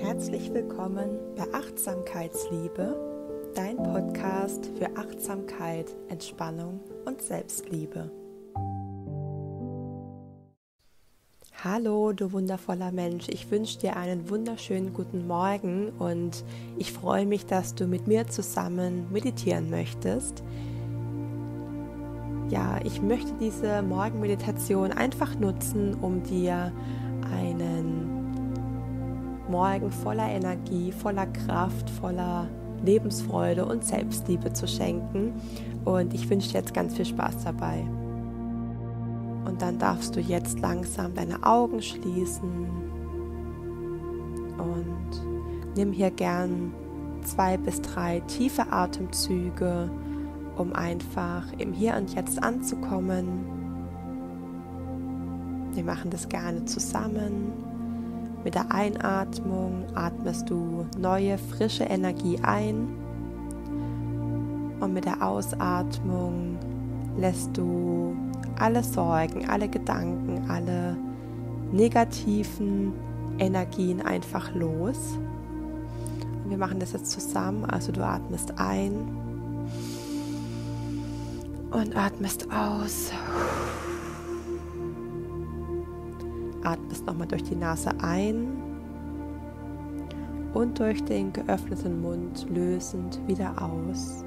Herzlich willkommen bei Achtsamkeitsliebe, dein Podcast für Achtsamkeit, Entspannung und Selbstliebe. Hallo, du wundervoller Mensch. Ich wünsche dir einen wunderschönen guten Morgen und ich freue mich, dass du mit mir zusammen meditieren möchtest. Ja, ich möchte diese Morgenmeditation einfach nutzen, um dir einen Morgen voller Energie, voller Kraft, voller Lebensfreude und Selbstliebe zu schenken. Und ich wünsche dir jetzt ganz viel Spaß dabei. Und dann darfst du jetzt langsam deine Augen schließen und nimm hier gern zwei bis drei tiefe Atemzüge, um einfach im Hier und Jetzt anzukommen. Wir machen das gerne zusammen. Mit der Einatmung atmest du neue, frische Energie ein und mit der Ausatmung lässt du alle Sorgen, alle Gedanken, alle negativen Energien einfach los. Und wir machen das jetzt zusammen. Also du atmest ein und atmest aus. Atmest nochmal durch die Nase ein und durch den geöffneten Mund lösend wieder aus.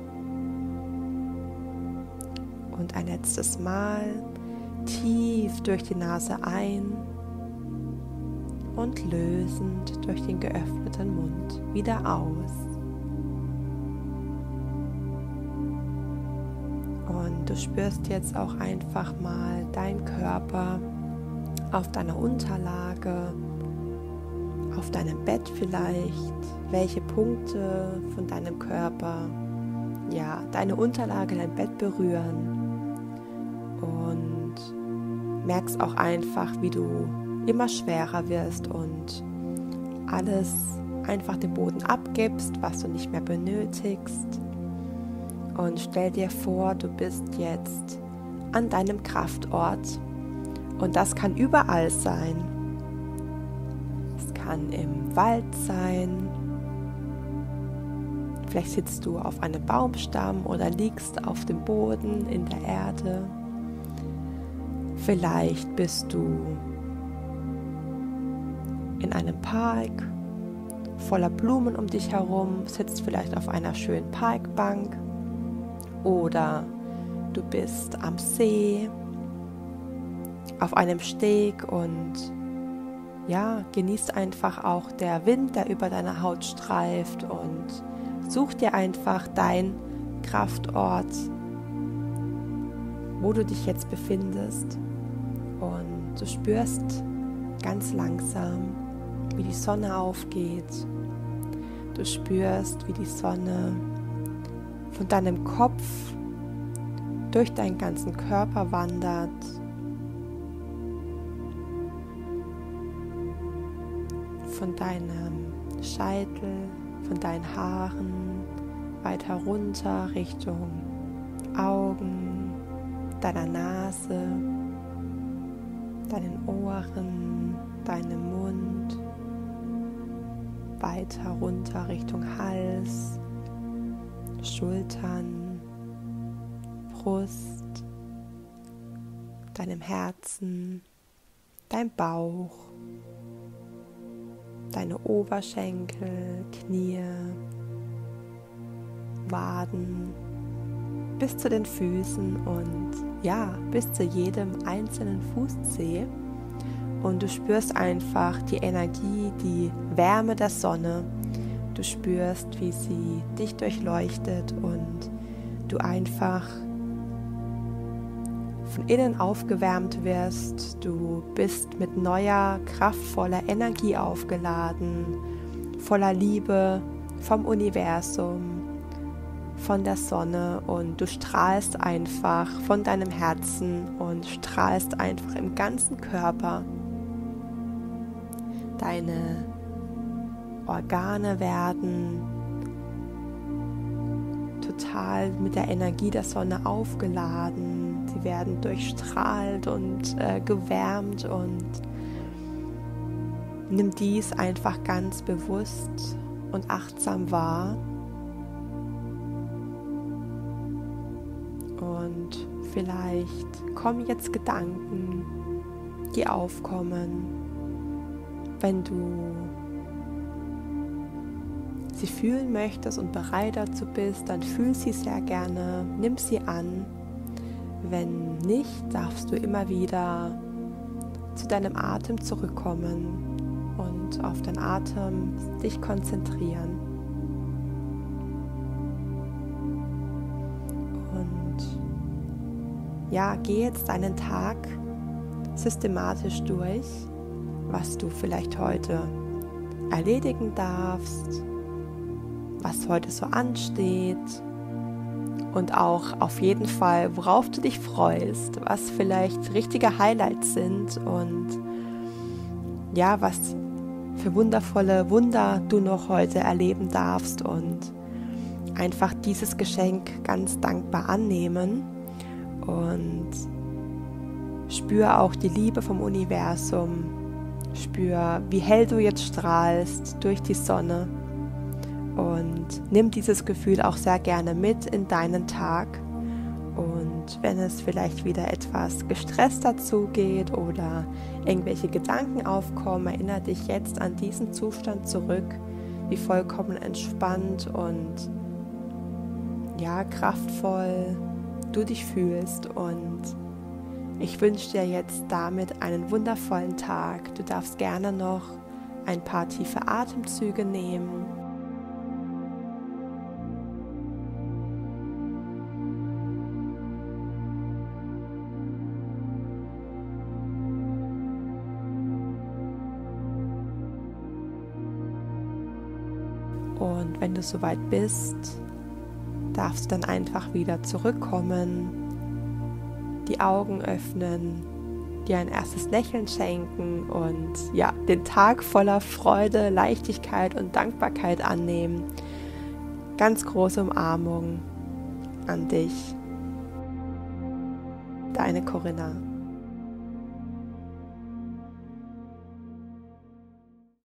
Und ein letztes Mal tief durch die Nase ein und lösend durch den geöffneten Mund wieder aus. Und du spürst jetzt auch einfach mal deinen Körper auf deiner Unterlage, auf deinem Bett vielleicht, welche Punkte von deinem Körper, ja, deine Unterlage, dein Bett berühren. Und merkst auch einfach, wie du immer schwerer wirst und alles einfach den Boden abgibst, was du nicht mehr benötigst. Und stell dir vor, du bist jetzt an deinem Kraftort und das kann überall sein. Es kann im Wald sein. Vielleicht sitzt du auf einem Baumstamm oder liegst auf dem Boden in der Erde. Vielleicht bist du in einem Park voller Blumen um dich herum, sitzt vielleicht auf einer schönen Parkbank oder du bist am See auf einem Steg und ja, genießt einfach auch der Wind, der über deine Haut streift und such dir einfach dein Kraftort, wo du dich jetzt befindest und du spürst ganz langsam, wie die Sonne aufgeht. Du spürst, wie die Sonne von deinem Kopf durch deinen ganzen Körper wandert von deinem Scheitel, von deinen Haaren weiter runter Richtung Augen, deiner Nase, deinen Ohren, deinem Mund, weiter runter Richtung Hals, Schultern, Brust, deinem Herzen, dein Bauch deine Oberschenkel, Knie, Waden bis zu den Füßen und ja, bis zu jedem einzelnen Fußzeh. Und du spürst einfach die Energie, die Wärme der Sonne. Du spürst, wie sie dich durchleuchtet und du einfach von innen aufgewärmt wirst. Du bist mit neuer, kraftvoller Energie aufgeladen, voller Liebe vom Universum, von der Sonne und du strahlst einfach von deinem Herzen und strahlst einfach im ganzen Körper. Deine Organe werden total mit der Energie der Sonne aufgeladen Sie werden durchstrahlt und äh, gewärmt und nimm dies einfach ganz bewusst und achtsam wahr. Und vielleicht kommen jetzt Gedanken, die aufkommen, wenn du sie fühlen möchtest und bereit dazu bist, dann fühl sie sehr gerne, nimm sie an. Wenn nicht, darfst du immer wieder zu deinem Atem zurückkommen und auf deinen Atem dich konzentrieren. Und ja, geh jetzt deinen Tag systematisch durch, was du vielleicht heute erledigen darfst, was heute so ansteht und auch auf jeden Fall, worauf du dich freust, was vielleicht richtige Highlights sind und ja, was für wundervolle Wunder du noch heute erleben darfst und einfach dieses Geschenk ganz dankbar annehmen und spür auch die Liebe vom Universum, spür, wie hell du jetzt strahlst durch die Sonne und nimm dieses Gefühl auch sehr gerne mit in deinen Tag. Und wenn es vielleicht wieder etwas gestresster zugeht oder irgendwelche Gedanken aufkommen, erinnere dich jetzt an diesen Zustand zurück, wie vollkommen entspannt und ja, kraftvoll du dich fühlst. Und ich wünsche dir jetzt damit einen wundervollen Tag. Du darfst gerne noch ein paar tiefe Atemzüge nehmen Und wenn du soweit bist, darfst du dann einfach wieder zurückkommen, die Augen öffnen, dir ein erstes Lächeln schenken und ja, den Tag voller Freude, Leichtigkeit und Dankbarkeit annehmen. Ganz große Umarmung an dich. Deine Corinna.